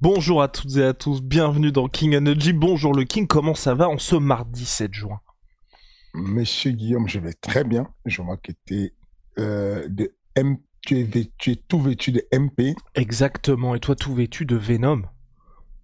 Bonjour à toutes et à tous, bienvenue dans King Energy. Bonjour le King, comment ça va en ce mardi 7 juin? Monsieur Guillaume, je vais très bien. Je vois que tu es, de M... tu, es tu es tout vêtu de MP. Exactement, et toi tout vêtu de Venom?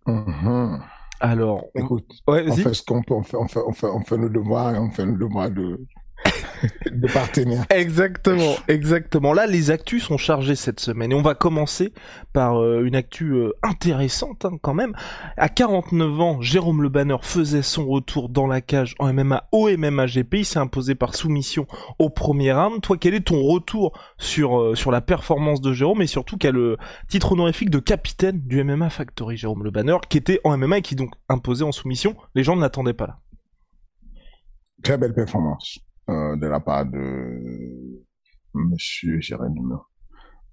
Mhm. Alors, on- Écoute, ouais, on fait ce qu'on peut, on fait, on fait, on fait, on fait nos devoirs et on fait nos devoirs de, de. Exactement, exactement. Là, les actus sont chargées cette semaine et on va commencer par euh, une actu euh, intéressante hein, quand même. À 49 ans, Jérôme Le Banner faisait son retour dans la cage en MMA au MMA GP. Il s'est imposé par soumission au premier round. Toi, quel est ton retour sur euh, sur la performance de Jérôme et surtout quel le titre honorifique de capitaine du MMA Factory, Jérôme Le Banner, qui était en MMA et qui donc imposé en soumission? Les gens ne l'attendaient pas là. Très belle performance euh, de la part de Monsieur Jérémy.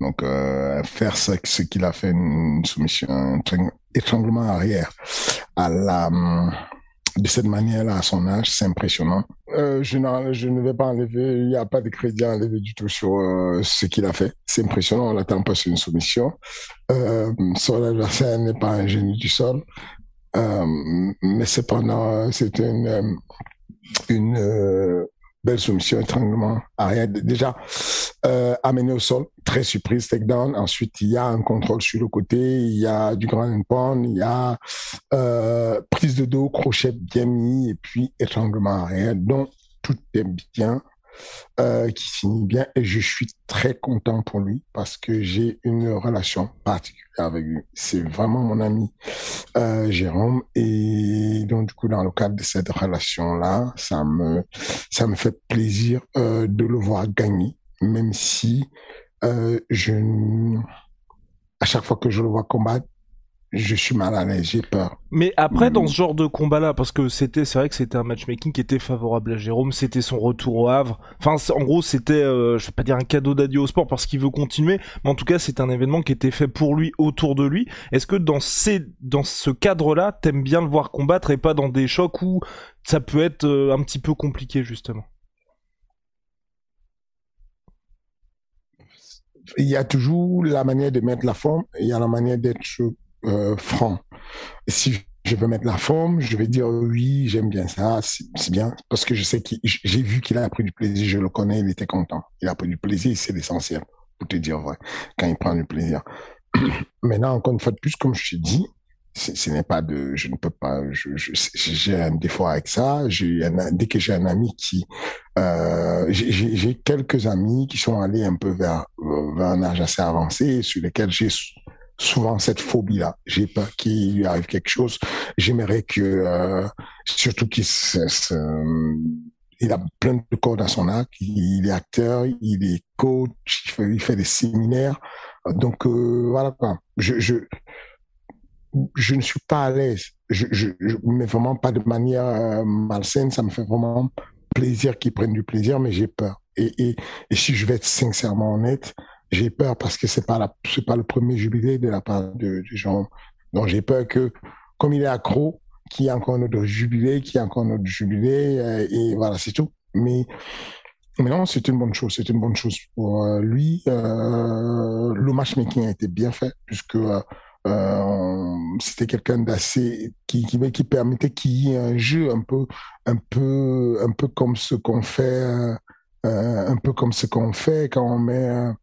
Donc, euh, faire ce, qu'il a fait, une soumission, un étrang- étranglement arrière hum, de cette manière-là, à son âge, c'est impressionnant. Euh, je, je ne vais pas enlever, il n'y a pas de crédit à enlever du tout sur euh, ce qu'il a fait. C'est impressionnant, on n'attend pas sur une soumission. Euh, son adversaire n'est pas un génie du sol. Mais cependant, c'est une, une belle soumission, étranglement arrière. Déjà, euh, amené au sol, très surprise, takedown. Ensuite, il y a un contrôle sur le côté, il y a du grand and pound, il y a euh, prise de dos, crochet bien mis, et puis étranglement arrière. Donc, tout est bien, euh, qui finit bien, et je suis très content pour lui parce que j'ai une relation particulière avec lui. C'est vraiment mon ami euh, Jérôme, et donc du coup, dans le cadre de cette relation-là, ça me ça me fait plaisir euh, de le voir gagner, même si je à chaque fois que je le vois combattre, je suis mal à l'aise, j'ai peur. Mais après, dans Mm. ce genre de combat-là, parce que c'était, c'est vrai que c'était un matchmaking qui était favorable à Jérôme, c'était son retour au Havre. Enfin, en gros, c'était, euh, je vais pas dire un cadeau d'adieu au sport parce qu'il veut continuer, mais en tout cas, c'est un événement qui était fait pour lui, autour de lui. Est-ce que dans ces, dans ce cadre-là, t'aimes bien le voir combattre et pas dans des chocs où ça peut être euh, un petit peu compliqué justement? Il y a toujours la manière de mettre la forme, il y a la manière d'être euh, franc. Si je veux mettre la forme, je vais dire oui, j'aime bien ça, c'est bien, parce que je sais qu'il, j'ai vu qu'il a pris du plaisir, je le connais, il était content. Il a pris du plaisir, c'est l'essentiel, pour te dire vrai, quand il prend du plaisir. Maintenant, encore une fois de plus, comme je te dis, ce n'est pas de, je ne peux pas, j'ai un défaut avec ça. Dès que j'ai un ami qui, euh, j'ai- quelques amis qui sont allés un peu vers, euh, vers un âge assez avancé, sur lesquels j'ai souvent cette phobie-là. J'ai peur qu'il lui arrive quelque chose. J'aimerais que, euh, surtout qu'il a plein de cordes à son arc. Il est acteur, il est coach, il fait, des séminaires. Donc euh, voilà quoi. Je, je, je ne suis pas à l'aise. Je, je, mais vraiment pas de manière euh, malsaine. Ça me fait vraiment plaisir qu'ils prennent du plaisir, mais j'ai peur. Et, et, et si je vais être sincèrement honnête, j'ai peur parce que c'est pas c'est pas le premier jubilé de la part de, de Jean. Donc j'ai peur que, comme il est accro, qu'il y ait encore un autre jubilé, qu'il y ait encore un autre jubilé, euh, et voilà, c'est tout. Mais, non, c'est une bonne chose, c'est une bonne chose pour euh, lui. Euh, le matchmaking a été bien fait, puisque c'était quelqu'un d'assez qui, qui permettait qu'il y ait un jeu un peu un peu un peu comme ce qu'on fait un peu comme ce qu'on fait quand on met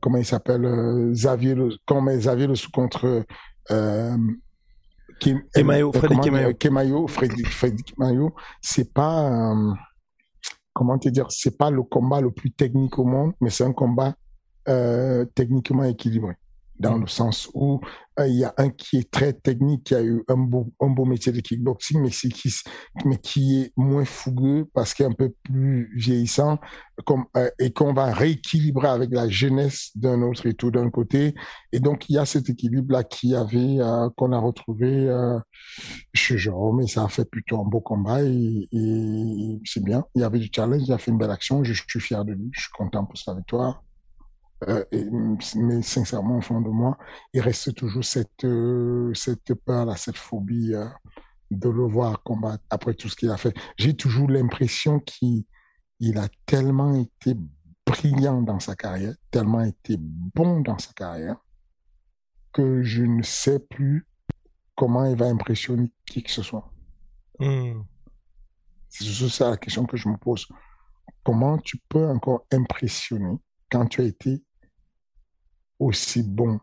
comment il s'appelle euh, Xavier met Xavier le contre euh, Kim, Kemayo, euh, Freddy comment- Kemayo. Kemayo, Freddy, Freddy Kemayo, c'est pas euh, comment te dire, c'est pas le combat le plus technique au monde, mais c'est un combat euh, techniquement équilibré dans le sens où euh, il y a un qui est très technique, qui a eu un beau, un beau métier de kickboxing, mais, qui, mais qui est moins fougueux parce qu'il est un peu plus vieillissant comme, euh, et qu'on va rééquilibrer avec la jeunesse d'un autre et tout d'un côté. Et donc, il y a cet équilibre-là qui avait, euh, qu'on a retrouvé chez Jérôme et ça a fait plutôt un beau combat et, et c'est bien. Il y avait du challenge, il a fait une belle action, je, je suis fier de lui, je suis content pour sa victoire. Euh, mais sincèrement, au fond de moi, il reste toujours cette, euh, cette peur-là, cette phobie euh, de le voir combattre après tout ce qu'il a fait. J'ai toujours l'impression qu'il il a tellement été brillant dans sa carrière, tellement été bon dans sa carrière, que je ne sais plus comment il va impressionner qui que ce soit. Hmm. C'est ça la question que je me pose. Comment tu peux encore impressionner quand tu as été aussi bon.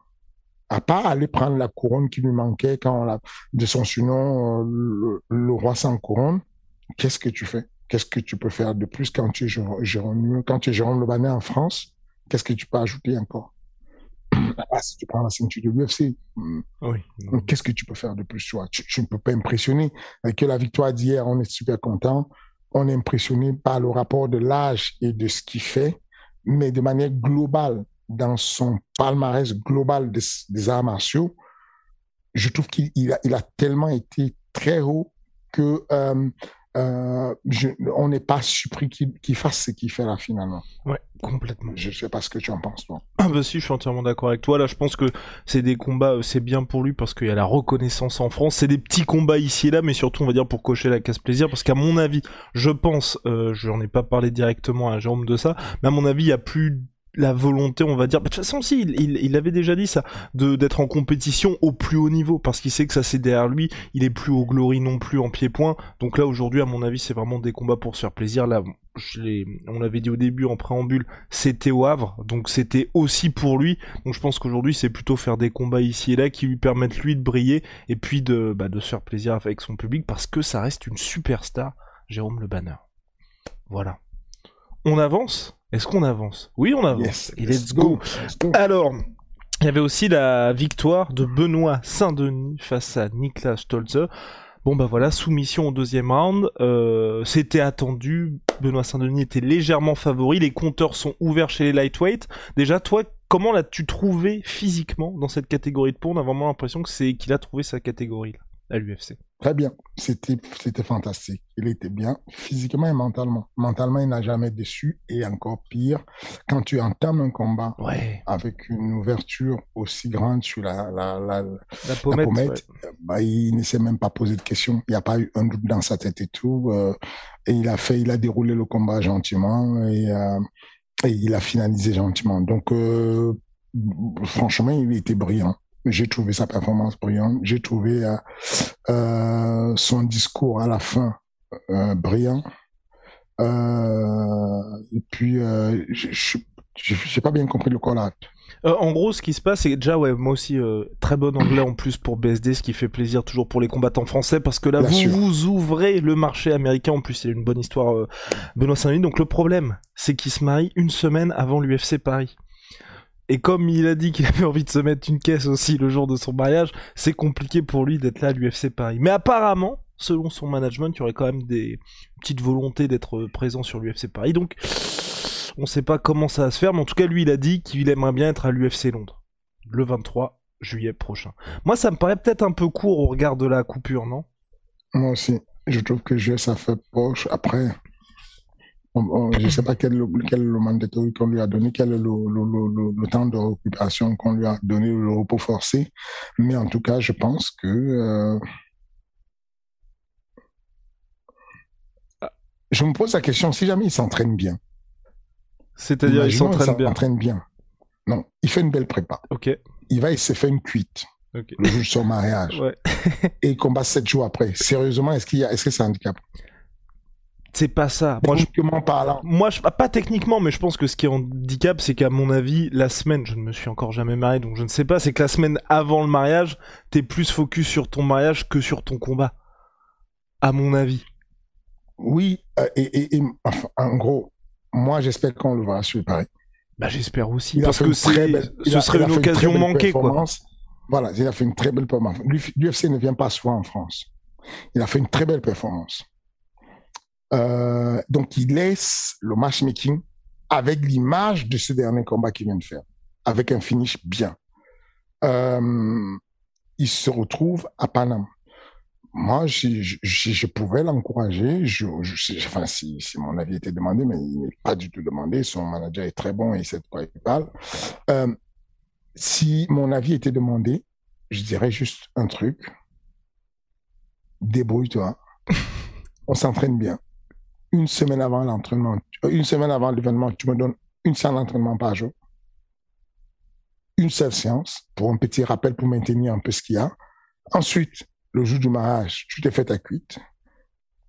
À pas aller prendre la couronne qui lui manquait quand on l'a de son surnom euh, le, roi sans couronne qu'est-ce que tu fais? Qu'est-ce que tu peux faire de plus quand tu es Jérôme quand tu es Jérôme Le en France? Qu'est-ce que tu peux ajouter encore? Ah, si tu prends la ceinture de l'UFC hmm, oui, qu'est-ce que tu peux faire de plus tu, tu ne peux pas impressionner. Avec la victoire d'hier on est super content. On est impressionné par le rapport de l'âge et de ce qu'il fait mais de manière globale dans son palmarès global des, arts martiaux, je trouve qu'il a, il a tellement été très haut que euh, euh, on n'est pas surpris qu'il fasse ce qu'il fait là finalement. Ouais, complètement. Je sais pas ce que tu en penses toi. Ah bah si, je suis entièrement d'accord avec toi. Là, je pense que c'est des combats, euh, c'est bien pour lui parce qu'il y a la reconnaissance en France. C'est des petits combats ici et là, mais surtout on va dire pour cocher la casse plaisir parce qu'à mon avis, je pense, euh, je n'en ai pas parlé directement à Jérôme de ça, mais à mon avis, il y a plus la volonté, on va dire. Bah, de toute façon, si, il, avait déjà dit ça, d'être en compétition au plus haut niveau, parce qu'il sait que ça c'est derrière lui. Il est plus au glory non plus en pied-point. Donc là, aujourd'hui, à mon avis, c'est vraiment des combats pour se faire plaisir. Là, on l'avait dit au début en préambule, c'était au Havre, donc c'était aussi pour lui. Donc je pense qu'aujourd'hui, c'est plutôt faire des combats ici et là qui lui permettent lui de briller et puis de, bah, de se faire plaisir avec son public, parce que ça reste une superstar, Jérôme Le Banner. Voilà. On avance? Est-ce qu'on avance? Oui, on avance. let's, go. Alors, il y avait aussi la victoire de Benoît Saint-Denis face à Niklas Stolzer. Bon bah voilà, soumission au deuxième round. Euh, c'était attendu. Benoît Saint-Denis était légèrement favori. Les compteurs sont ouverts chez les lightweight. Déjà, toi, comment l'as-tu trouvé physiquement dans cette catégorie de poids On a vraiment l'impression que c'est qu'il a trouvé sa catégorie là à l'UFC. Très bien. C'était, c'était fantastique. Il était bien physiquement et mentalement. Mentalement, il n'a jamais déçu. Et encore pire, quand tu entames un combat avec une ouverture aussi grande sur la, la, la, la pommette, bah, il ne s'est même pas posé de questions. Il n'y a pas eu un doute dans sa tête et tout. Euh, et il a fait, il a déroulé le combat gentiment et, euh, et il a finalisé gentiment. Donc, euh, franchement, il était brillant. J'ai trouvé sa performance brillante. J'ai trouvé euh, euh, son discours à la fin euh, brillant. et puis, je n'ai pas bien compris le call en gros, ce qui se passe, c'est déjà, ouais, moi aussi, très bon anglais en plus pour BSD, ce qui fait plaisir toujours pour les combattants français, parce que là, vous vous ouvrez le marché américain. En plus, c'est une bonne histoire, Benoît Saint-Denis. Donc, le problème, c'est qu'il se marie une semaine avant l'UFC Paris. Et comme il a dit qu'il avait envie de se mettre une caisse aussi le jour de son mariage, c'est compliqué pour lui d'être là à l'UFC Paris. Mais apparemment, selon son management, il y aurait quand même des petites volontés d'être présent sur l'UFC Paris. Donc, on ne sait pas comment ça va se faire, mais en tout cas, lui, il a dit qu'il aimerait bien être à l'UFC Londres, le 23 juillet prochain. Moi, ça me paraît peut-être un peu court au regard de la coupure, non? Moi aussi. Je trouve que juillet, ça fait proche. Après, je ne sais pas quel, quel est le mandatory qu'on lui a donné, quel est le, le, le, temps de récupération qu'on lui a donné, le repos forcé. Mais en tout cas, je pense que euh, je me pose la question si jamais il s'entraîne bien. C'est-à-dire il s'entraîne bien. Non, il fait une belle prépa. Ok. Il va, il s'est fait une cuite. Le jour de son mariage. Ouais. et il combat sept jours après. Sérieusement, est-ce qu'il y a, est-ce que c'est un handicap? C'est pas ça. Moi, je, parlant. Moi, je, pas techniquement, mais je pense que ce qui est handicap, c'est qu'à mon avis, la semaine, je ne me suis encore jamais marié, donc je ne sais pas, c'est que la semaine avant le mariage, t'es plus focus sur ton mariage que sur ton combat. À mon avis. Oui, et, en gros, moi j'espère qu'on le verra sur Paris. Bah, j'espère aussi, parce que ce serait une occasion manquée. Quoi. Voilà, il a fait une très belle performance. L'UFC ne vient pas souvent en France. Il a fait une très belle performance. Euh, donc, il laisse le matchmaking avec l'image de ce dernier combat qu'il vient de faire, avec un finish bien. Euh, il se retrouve à Paname. Moi, si je, pouvais l'encourager, je, enfin, si, mon avis était demandé, mais il n'est pas du tout demandé, son manager est très bon et il sait de quoi il parle. Euh, si mon avis était demandé, je dirais juste un truc. Débrouille-toi. On s'entraîne bien. Une semaine avant l'entraînement, euh, une semaine avant l'événement, tu me donnes une séance d'entraînement par jour. Une seule séance pour un petit rappel pour maintenir un peu ce qu'il y a. Ensuite, le jour du mariage, tu t'es fait ta cuite.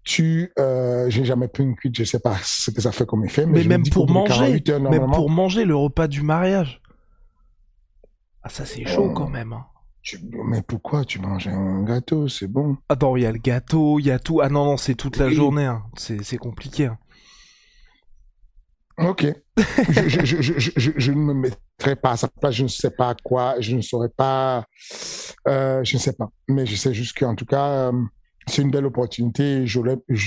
Tu, euh, j'ai jamais pris une cuite, je sais pas ce que ça fait comme effet. Mais, même pour manger, même pour manger le repas du mariage. Ah, ça, c'est chaud quand même. Hein. Mais pourquoi tu manges un gâteau? C'est bon. Attends, il y a le gâteau, il y a tout. Ah non, non, c'est toute la journée. Hein. C'est compliqué. Hein. Ok. je, je, je, je, ne me mettrai pas à sa place. Je ne sais pas quoi. Je ne saurais pas. Euh, je ne sais pas. Mais je sais juste qu'en tout cas, euh, c'est une belle opportunité. Je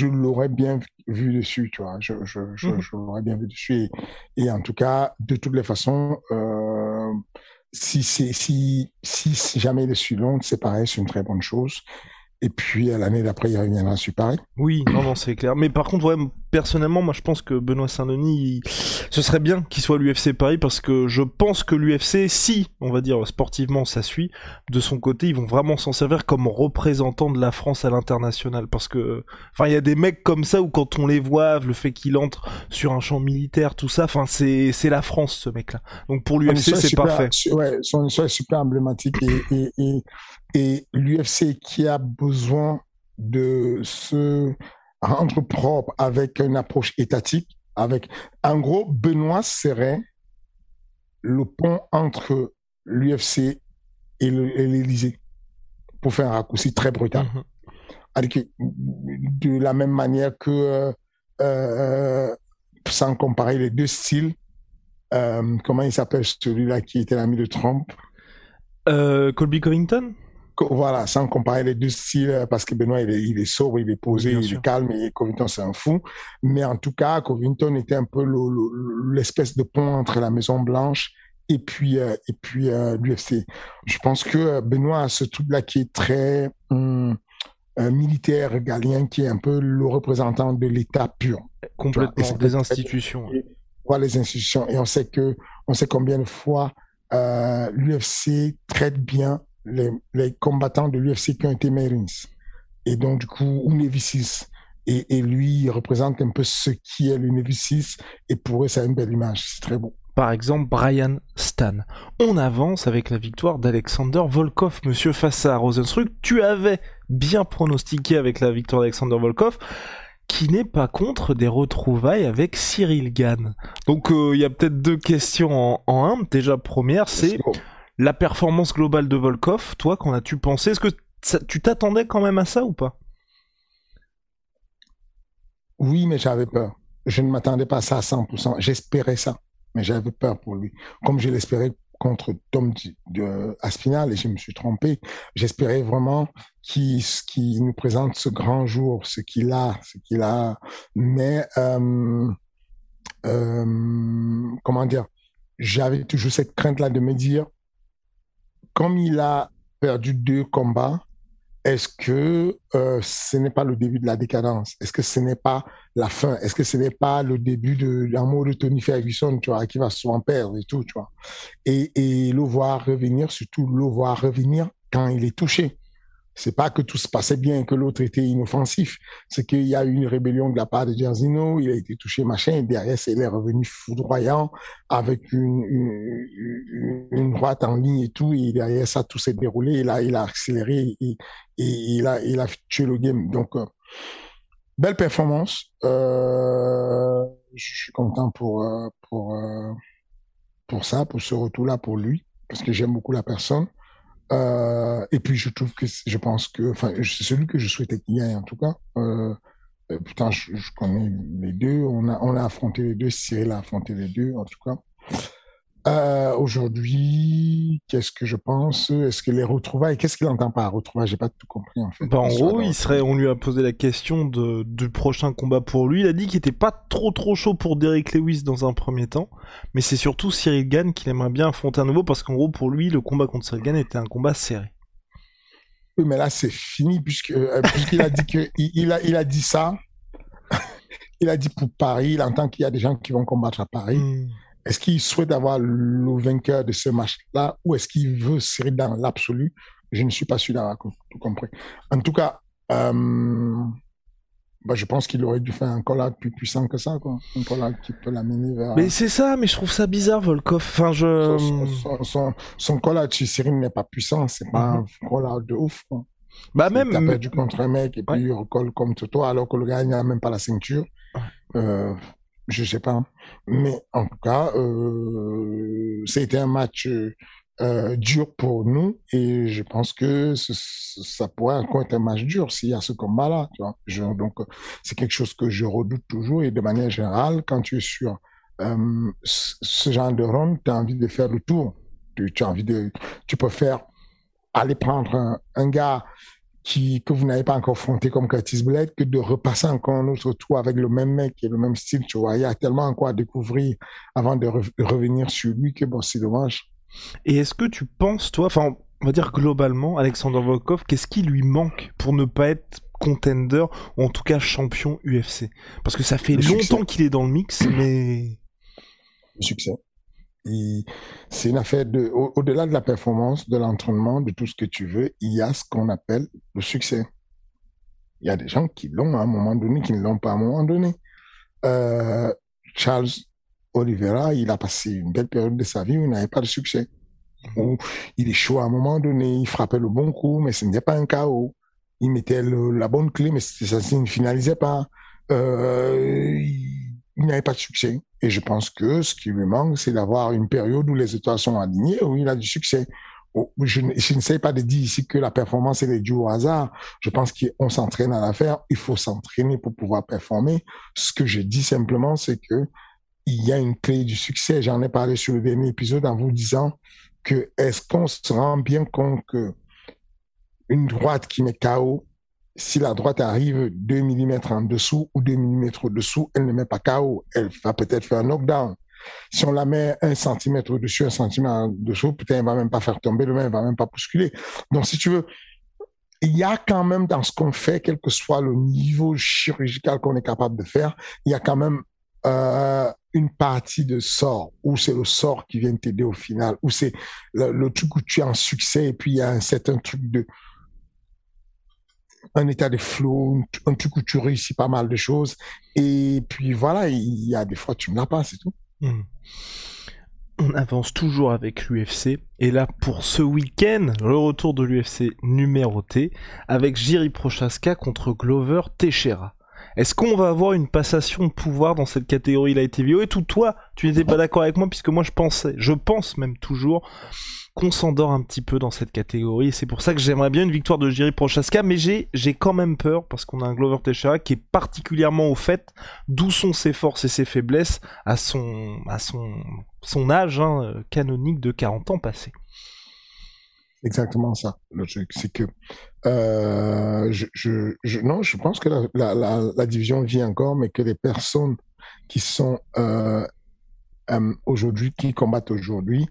l'aurais bien vu dessus, tu vois. Je, je, mmh. l'aurais bien vu dessus. Et, et, en tout cas, de toutes les façons, euh, si, si, si, si jamais il est c'est pareil, c'est une très bonne chose. Et puis l'année d'après, il reviendra sur Paris. Oui, non, non, c'est clair. Mais par contre, ouais, personnellement, moi, je pense que Benoît Saint-Denis, ce serait bien qu'il soit l'UFC Paris parce que je pense que l'UFC, si, on va dire sportivement, ça suit, de son côté, ils vont vraiment s'en servir comme représentant de la France à l'international. Parce que, enfin, il y a des mecs comme ça où quand on les voit, le fait qu'il entre sur un champ militaire, tout ça, enfin, c'est, c'est la France, ce mec-là. Donc pour l'UFC, c'est parfait. Ouais, son histoire est super emblématique et, et et l'UFC qui a besoin de se rendre propre avec une approche étatique, avec, en gros, Benoît serait le pont entre l'UFC et l'Élysée, pour faire un raccourci très brutal. Mm-hmm. de la même manière que, euh, euh, sans comparer les deux styles, euh, comment il s'appelle celui-là qui était l'ami de Trump? Colby Covington? Voilà, sans comparer les deux styles, euh, parce que Benoît, il est, il est sobre, il est posé, il est calme, et Covington, c'est un fou. Mais en tout cas, Covington était un peu l'espèce de pont entre la Maison Blanche et puis, euh, et puis euh, l'UFC. Je pense que Benoît a ce truc-là qui est très hum, militaire, galien, qui est un peu le représentant de l'État pur. Complètement, des institutions. Voilà, les institutions. Et on sait que, on sait combien de fois l'UFC traite bien les, combattants de l'UFC qui ont été Marines. Et donc, du coup, ou Navy 6. Et, lui, il représente un peu ce qui est le Navy 6. Et pour eux, c'est une belle image. C'est très beau. Par exemple, Brian Stan. On avance avec la victoire d'Alexander Volkov, monsieur, face à Rosenstruck. Tu avais bien pronostiqué avec la victoire d'Alexander Volkov qui n'est pas contre des retrouvailles avec Cyril Gann. Donc euh, il y a peut-être deux questions en, en un. Déjà première, c'est la performance globale de Volkov, toi, qu'en as-tu pensé? Est-ce que tu t'attendais quand même à ça ou pas? Oui, mais j'avais peur. Je ne m'attendais pas à ça à 100%. J'espérais ça, mais j'avais peur pour lui. Comme je l'espérais contre Tom de Aspinal et je me suis trompé. J'espérais vraiment qu'il nous présente ce grand jour, ce qu'il a, ce qu'il a. Mais euh, euh, comment dire, j'avais toujours cette crainte-là de me dire, comme il a perdu deux combats, est-ce que euh, ce n'est pas le début de la décadence? Est-ce que ce n'est pas la fin? Est-ce que ce n'est pas le début de l'amour de Tony Ferguson, tu vois, qui va souvent perdre et tout, tu vois? Et, et le voir revenir, surtout le voir revenir quand il est touché. C'est pas que tout se passait bien, que l'autre était inoffensif. C'est qu'il y a eu une rébellion de la part de Gianzino, il a été touché, machin, et derrière, il est revenu foudroyant avec une, une, droite en ligne et tout, et derrière ça, tout s'est déroulé, et là, il a accéléré, et, il, a, il a tué le game. Donc, euh, belle performance. Euh, je suis content pour, euh, pour, pour ça, pour ce retour-là, pour lui, parce que j'aime beaucoup la personne. Euh, et puis je trouve que je pense que, enfin, c'est celui que je souhaitais qu'il y ait en tout cas. Euh, pourtant, je, connais les deux. On a, on a affronté les deux. Cyril a affronté les deux, en tout cas. Euh, aujourd'hui, qu'est-ce que je pense? Est-ce que les retrouvailles, qu'est-ce qu'il entend par retrouvailles? J'ai pas tout compris en fait. Bah, en gros, il serait, on lui a posé la question de, du prochain combat pour lui. Il a dit qu'il était pas trop trop chaud pour Derek Lewis dans un premier temps, mais c'est surtout Cyril Gann qu'il aimerait bien affronter à nouveau parce qu'en gros, pour lui, le combat contre Cyril Gann était un combat serré. Oui, mais là, c'est fini puisque euh, puisqu'il a dit que il, a il a dit ça. il a dit pour Paris. Il entend qu'il y a des gens qui vont combattre à Paris. Hmm. Est-ce qu'il souhaite avoir le vainqueur de ce match-là ou est-ce qu'il veut serrer dans l'absolu? Je ne suis pas sûr d'avoir tout compris. En tout cas, euh, bah, je pense qu'il aurait dû faire un call plus puissant que ça, quoi. Un call qui peut l'amener vers. Mais c'est ça, mais je trouve ça bizarre, Volkov. Enfin, je. Son, son, son, call chez Cyril n'est pas puissant, c'est pas mhm. un call de ouf, quoi. Bah, même. T'as perdu contre un mec et puis il recolle comme toi alors que le gars n'a même pas la ceinture. Euh, je sais pas. Mais en tout cas, euh, c'était un match euh, dur pour nous et je pense que ça pourrait encore être un match dur s'il y a ce combat-là. donc, c'est quelque chose que je redoute toujours et de manière générale, quand tu es sur euh, ce genre de run, tu as envie de faire le tour. Tu, as envie de, tu peux faire aller prendre un gars que vous n'avez pas encore affronté comme Curtis Blade que de repasser encore un autre tour avec le même mec et le même style, tu vois. Il y a tellement encore à découvrir avant de, revenir sur lui que bon, c'est dommage. Et est-ce que tu penses, toi, enfin, on va dire globalement, Alexander Volkov, qu'est-ce qui lui manque pour ne pas être contender ou en tout cas champion UFC Parce que ça fait longtemps qu'il est dans le mix, mais. Le succès c'est une affaire de, au-delà de la performance, de l'entraînement, de tout ce que tu veux, il y a ce qu'on appelle le succès. Il y a des gens qui l'ont à un moment donné, qui ne l'ont pas à un moment donné. Euh, Charles Oliveira, il a passé une belle période de sa vie où il n'avait pas de succès. Où il est chaud à un moment donné, il frappait le bon coup, mais ce n'était pas un chaos. Il mettait la bonne clé, mais ça, ne finalisait pas. Euh, il n'avait pas de succès. Et je pense que ce qui lui manque, c'est d'avoir une période où les étoiles sont alignées, où il a du succès. Oh, je, ne sais pas de dire ici que la performance est due au hasard. Je pense qu'on s'entraîne à la faire. Il faut s'entraîner pour pouvoir performer. Ce que je dis simplement, c'est que il y a une clé du succès. J'en ai parlé sur le dernier épisode en vous disant que est-ce qu'on se rend bien compte que une droite qui met KO si la droite arrive 2 mm en dessous ou 2 mm au-dessous, elle ne met pas KO. Elle va peut-être faire un knockdown. Si on la met un centimètre au-dessus, un centimètre en dessous, peut-être elle va même pas faire tomber, le même va même pas bousculer. Donc, si tu veux, il y a quand même dans ce qu'on fait, quel que soit le niveau chirurgical qu'on est capable de faire, il y a quand même euh, une partie de sort, où c'est le sort qui vient t'aider au final, où c'est le, le, truc où tu es en succès et puis il y a un certain truc de, un état de flow, un truc où tu réussis pas mal de choses. Et puis voilà, il y a des fois tu ne l'as pas, c'est tout. Hmm. On avance toujours avec l'UFC. Et là, pour ce week-end, le retour de l'UFC numéroté avec Jiri Prochaska contre Glover Teixeira. Est-ce qu'on va avoir une passation de pouvoir dans cette catégorie light TV Et tout toi, tu n'étais pas d'accord avec moi puisque moi je pensais, je pense même toujours qu'on s'endort un petit peu dans cette catégorie. C'est pour ça que j'aimerais bien une victoire de Jiri Prochaska, mais j'ai, quand même peur parce qu'on a un Glover Teixeira qui est particulièrement au fait d'où sont ses forces et ses faiblesses à son, à son, son âge hein, canonique de 40 ans passé. Exactement ça. C'est que euh, je, non, je pense que la, division vit encore, mais que les personnes qui sont euh, euh, aujourd'hui, qui combattent aujourd'hui,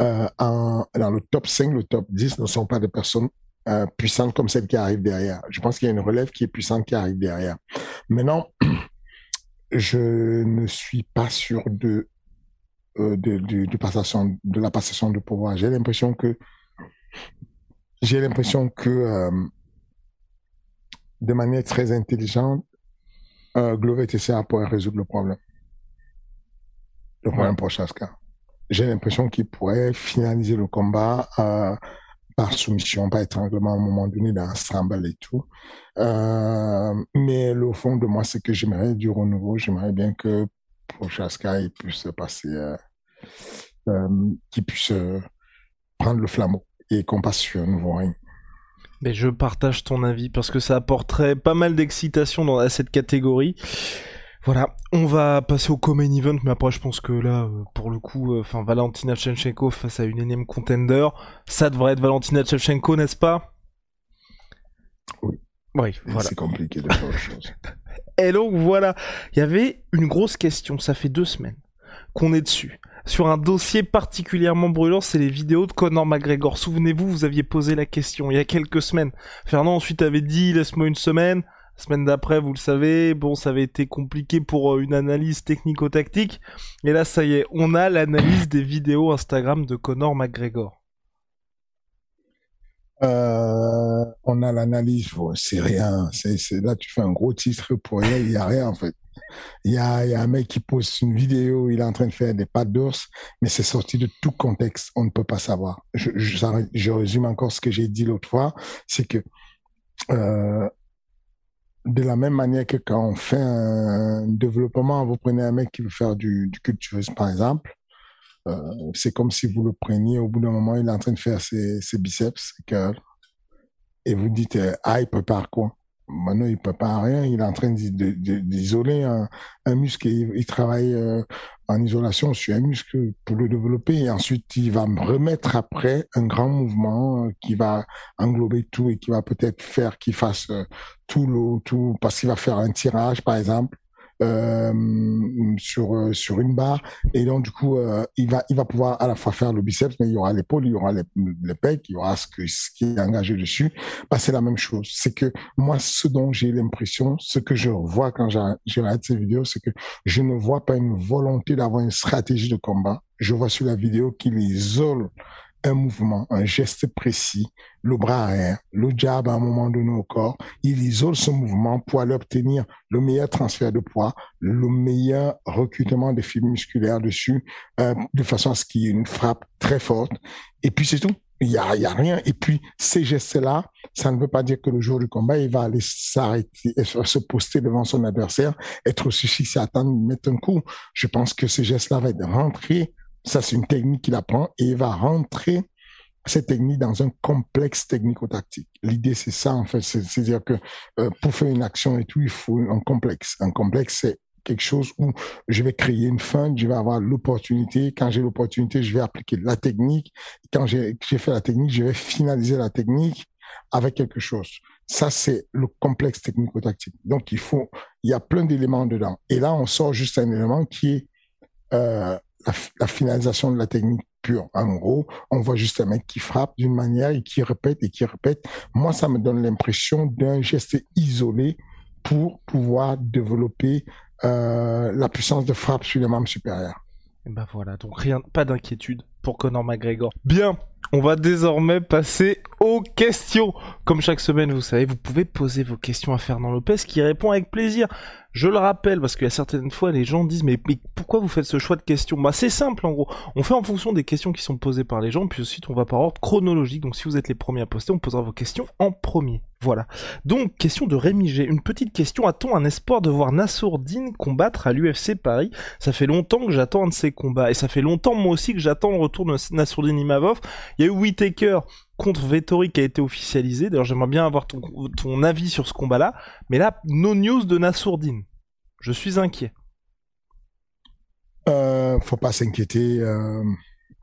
euh, en, dans le top 5, le top 10 ne sont pas des personnes euh, puissantes comme celles qui arrivent derrière. Je pense qu'il y a une relève qui est puissante qui arrive derrière. Maintenant, je ne suis pas sûr de, euh, de, de, de, passation, de la passation de pouvoir. J'ai l'impression que j'ai l'impression que euh, de manière très intelligente, euh, Glover TCA pourrait résoudre le problème. Le problème pour Chaska j'ai l'impression qu'il pourrait finaliser le combat euh, par soumission, par étranglement à un moment donné dans un scramble et tout. Euh, mais le fond de moi, c'est que j'aimerais du renouveau. J'aimerais bien que Prochaska puisse passer, euh, qu'il puisse prendre le flambeau et qu'on passe sur un nouveau règne. Mais je partage ton avis parce que ça apporterait pas mal d'excitation dans à cette catégorie. Voilà, on va passer au Common Event, mais après je pense que là, euh, pour le coup, euh, enfin Valentina Shevchenko face à une énième contender, ça devrait être Valentina Shevchenko, n'est-ce pas? Oui. Oui, voilà. C'est compliqué de faire autre chose. Et donc voilà, il y avait une grosse question, ça fait deux semaines qu'on est dessus. Sur un dossier particulièrement brûlant, c'est les vidéos de Conor McGregor. Souvenez-vous, vous aviez posé la question il y a quelques semaines. Fernand ensuite avait dit laisse-moi une semaine. Semaine d'après, vous le savez, bon, ça avait été compliqué pour euh, une analyse technico-tactique. Et là, ça y est, on a l'analyse des vidéos Instagram de Conor McGregor. Euh, on a l'analyse, c'est rien. Là, tu fais un gros titre pour rien, il n'y a rien en fait. Il y a, un mec qui poste une vidéo, il est en train de faire des pattes d'ours, mais c'est sorti de tout contexte, on ne peut pas savoir. Je résume encore ce que j'ai dit l'autre fois, c'est que euh, de la même manière que quand on fait un développement, vous prenez un mec qui veut faire du, du par exemple, euh, c'est comme si vous le preniez, au bout d'un moment, il est en train de faire ses, ses biceps, ses curls, et vous dites, euh, ah, il prépare quoi Maintenant, il prépare rien, il est en train d'isoler un, muscle, il, il travaille euh, en isolation sur un muscle pour le développer, et ensuite, il va me remettre après un grand mouvement euh, qui va englober tout et qui va peut-être faire qu'il fasse euh, tout le, tout, parce qu'il va faire un tirage, par exemple, sur euh, sur une barre. Et donc du coup euh, il va il va pouvoir à la fois faire le biceps mais il y aura l'épaule il y aura les, les pecs il y aura ce que ce qui est engagé dessus. Bah, c'est la même chose. C'est que moi ce dont j'ai l'impression ce que je vois quand je regarde ces vidéos c'est que je ne vois pas une volonté d'avoir une stratégie de combat. Je vois sur la vidéo qu'il isole un mouvement, un geste précis, le bras arrière, le jab à un moment donné au corps. Il isole ce mouvement pour aller obtenir le meilleur transfert de poids, le meilleur recrutement des fibres musculaires dessus, euh, de façon à ce qu'il y ait une frappe très forte. Et puis c'est tout. Il y a, y a rien. Et puis ces gestes-là, ça ne veut pas dire que le jour du combat, il va aller s'arrêter, se poster devant son adversaire, être aussi si attendre, mettre un coup. Je pense que ces gestes-là vont être rentrés ça, c'est une technique qu'il apprend et il va rentrer cette technique dans un complexe technico-tactique. L'idée, c'est ça, en fait. C'est-à-dire que euh, pour faire une action et tout, il faut un complexe. Un complexe, c'est quelque chose où je vais créer une fin, je vais avoir l'opportunité. Quand j'ai l'opportunité, je vais appliquer la technique. Quand j'ai fait la technique, je vais finaliser la technique avec quelque chose. Ça, c'est le complexe technico-tactique. Donc, il faut, il y a plein d'éléments dedans. Et là, on sort juste un élément qui est euh, la, la, finalisation de la technique pure. En gros, on voit juste un mec qui frappe d'une manière et qui répète et qui répète. Moi, ça me donne l'impression d'un geste isolé pour pouvoir développer euh, la puissance de frappe sur les membres supérieurs. Et ben voilà, donc rien, pas d'inquiétude pour Conor McGregor. Bien, on va désormais passer aux questions. Comme chaque semaine, vous savez, vous pouvez poser vos questions à Fernand Lopez qui répond avec plaisir. Je le rappelle parce qu'il y a certaines fois les gens disent mais, pourquoi vous faites ce choix de questions? Bah c'est simple en gros. On fait en fonction des questions qui sont posées par les gens, puis ensuite on va par ordre chronologique. Donc si vous êtes les premiers à poster, on posera vos questions en premier. Voilà. Donc question de Rémi G. Une petite question. A-t-on un espoir de voir Nassourdine combattre à l'UFC Paris? Ça fait longtemps que j'attends un de ces combats et ça fait longtemps moi aussi que j'attends le retour de Nassourdine Imavov. Il y a eu Whitaker contre Vettori qui a été officialisé. D'ailleurs, j'aimerais bien avoir ton, avis sur ce combat-là. Mais là, no news de Nassourdine. Je suis inquiet. Euh, faut pas s'inquiéter. Euh,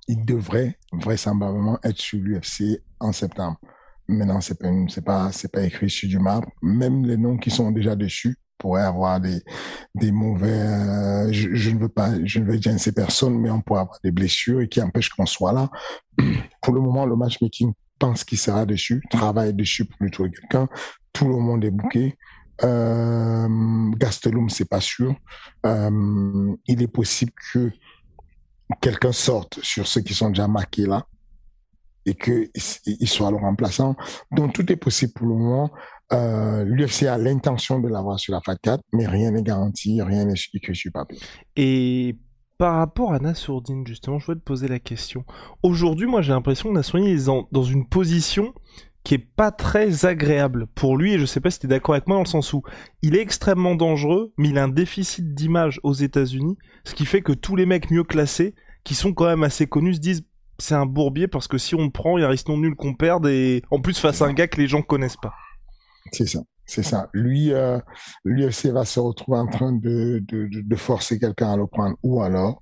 il devrait vraisemblablement être sur l'UFC en septembre. Maintenant, c'est pas, pas écrit sur du marbre. Même les noms qui sont déjà dessus pourraient avoir des, des mauvais, euh, je, ne veux pas, je ne veux dire ces personnes, mais on pourrait avoir des blessures et qui empêchent qu'on soit là. Pour le moment, le matchmaking pense qu'il sera dessus, travaille dessus pour lui trouver quelqu'un. Tout le monde est bouqué. Euh, Gastelum, c'est pas sûr. Euh, il est possible que quelqu'un sorte sur ceux qui sont déjà marqués là et qu'il soit le remplaçant. Donc tout est possible pour le moment. Euh, L'UFC a l'intention de l'avoir sur la FAT 4, mais rien n'est garanti, rien n'est écrit sur papier. Et par rapport à Nassourdine, justement, je voulais te poser la question. Aujourd'hui, moi, j'ai l'impression que Nassourdine est dans une position qui est pas très agréable pour lui, et je sais pas si tu es d'accord avec moi dans le sens où il est extrêmement dangereux, mais il a un déficit d'image aux États-Unis, ce qui fait que tous les mecs mieux classés, qui sont quand même assez connus, se disent c'est un bourbier parce que si on prend, il risque non nul qu'on perde et en plus face à un gars que les gens connaissent pas. C'est ça. C'est ça. Lui, euh, l'UFC va se retrouver en train de, de, de forcer quelqu'un à le prendre ou alors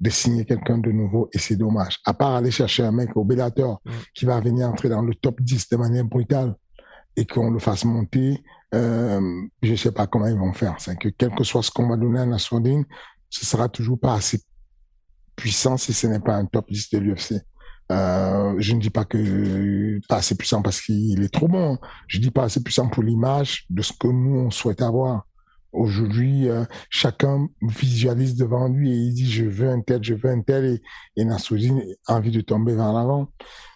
de signer quelqu'un de nouveau et c'est dommage. À part aller chercher un mec au Bellator mm. qui va venir entrer dans le top 10 de manière brutale et qu'on le fasse monter, euh, je sais pas comment ils vont faire. C'est que quel que soit ce qu'on va donner à Nassourdine, ce sera toujours pas assez puissant si ce n'est pas un top 10 de l'UFC. Euh, je ne dis pas que pas assez puissant parce qu'il est trop bon. Je dis pas assez puissant pour l'image de ce que nous on souhaite avoir. Aujourd'hui, euh, chacun visualise devant lui et il dit je veux un tel, je veux un tel et, et a envie de tomber vers l'avant.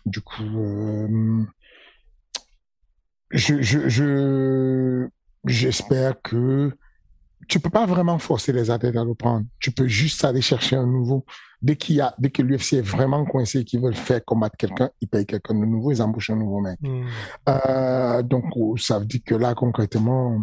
Du coup, euh, je, j'espère que tu peux pas vraiment forcer les athlètes à le prendre. Tu peux juste aller chercher un nouveau. Dès qu'il y a, dès que l'UFC est vraiment coincé et qu'ils veulent faire combattre quelqu'un, ils payent quelqu'un de nouveau, ils embauchent un nouveau mec. Hmm. Euh, donc, ça veut dire que là, concrètement.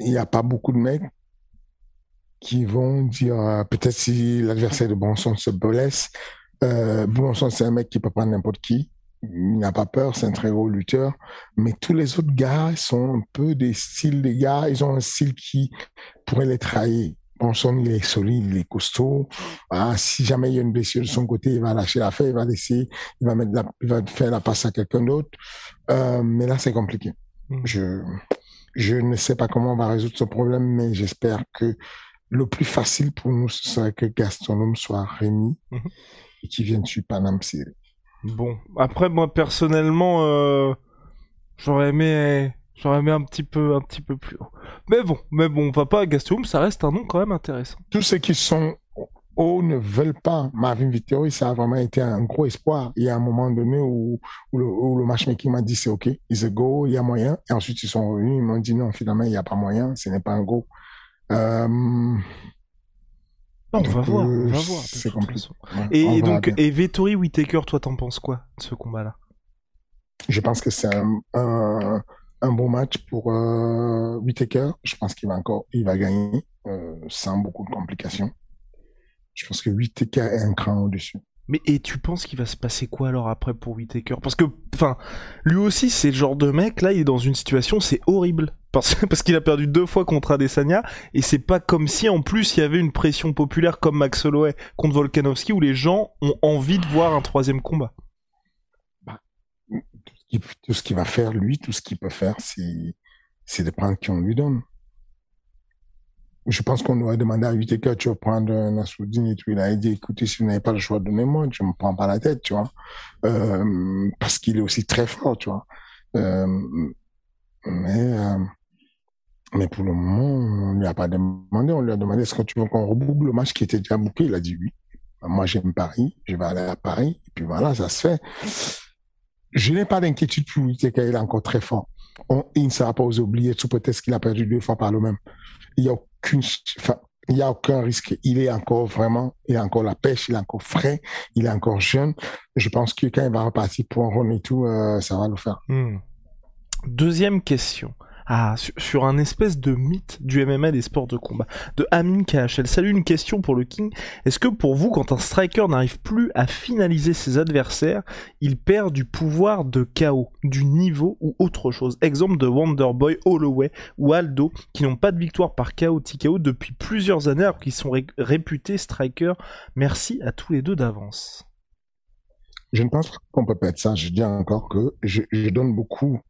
Il n'y a pas beaucoup de mecs qui vont dire euh, peut-être si l'adversaire de Bronson se blesse, euh, Bronson c'est un mec qui peut prendre n'importe qui. il n'a pas peur, c'est un très gros lutteur. Mais tous les autres gars sont un peu des styles des gars, ils ont un style qui pourrait les trahir. Bonson, il est solide, il est costaud. Ah, si jamais il y a une blessure de son côté, il va lâcher la feuille, il va laisser, il va mettre la, il va faire la passe à quelqu'un d'autre. Euh, mais là, c'est compliqué. Mm. Je, je ne sais pas comment on va résoudre ce problème, mais j'espère que le plus facile pour nous, ce serait que Gaston soit remis mm-hmm. et qu'il vienne sur Panam Série. Bon, après moi personnellement, euh, j'aurais aimé, j'aurais aimé un petit peu, un petit peu plus haut. Mais bon, mais bon, on va pas à Gastelum, ça reste un nom quand même intéressant. Tous ceux qui sont hauts ne veulent pas Marvin Vittori, ça a vraiment été un gros espoir. Il y a un moment donné où, où, le, où le, matchmaking m'a dit c'est ok, it's a go, il y a moyen. Et ensuite ils sont revenus, ils m'ont dit non, finalement il n'y a pas moyen, ce n'est pas un go. Euh, on va voir, on va voir. C'est compliqué. et, donc, et Vettori Whitaker, toi, t'en penses quoi de ce combat-là? Je pense que c'est un, un, bon match pour euh, Whitaker. Je pense qu'il va encore, il va gagner euh, sans beaucoup de complications. Je pense que Whitaker est un cran au-dessus. Mais et tu penses qu'il va se passer quoi alors après pour Whitaker? Parce que, enfin, lui aussi c'est le genre de mec là, il est dans une situation, c'est horrible parce, parce qu'il a perdu deux fois contre Adesanya et c'est pas comme si en plus il y avait une pression populaire comme Max Holloway contre Volkanovski où les gens ont envie de voir un troisième combat. Bah, tout ce qu'il va faire lui, tout ce qu'il peut faire, c'est c'est de prendre qui on lui donne je pense qu'on aurait demandé à UTK, tu vas prendre Nassoudine et tout. Il a dit, écoutez, si vous n'avez pas le choix, donnez-moi, je me prends pas la tête, tu vois. Euh, parce qu'il est aussi très fort, tu vois. Euh, mais, euh, mais pour le moment, on lui a pas demandé. On lui a demandé, est-ce que tu veux qu'on reboucle le match qui était déjà bouclé? Il a dit oui. Moi, j'aime Paris. Je vais aller à Paris. Et puis voilà, ça se fait. Je n'ai pas d'inquiétude pour UTK. Il est encore très fort. Il ne sera pas aux oubliés sous peut-être qu'il a perdu deux fois par le même. Il y a il n'y a aucun risque. Il est encore vraiment, il a encore la pêche, il est encore frais, il est encore jeune. Je pense que quand il va repartir pour un run et tout, euh, ça va le faire. Hmm. Deuxième question. Ah, sur, un espèce de mythe du MMA des sports de combat. De Amin KHL. Salut, une question pour le King. Est-ce que pour vous, quand un striker n'arrive plus à finaliser ses adversaires, il perd du pouvoir de KO, du niveau ou autre chose? Exemple de Wonderboy, Holloway ou Aldo, qui n'ont pas de victoire par KO TKO depuis plusieurs années alors qu'ils sont réputés strikers. Merci à tous les deux d'avance. Je ne pense pas qu'on peut perdre ça. Je dis encore que je donne beaucoup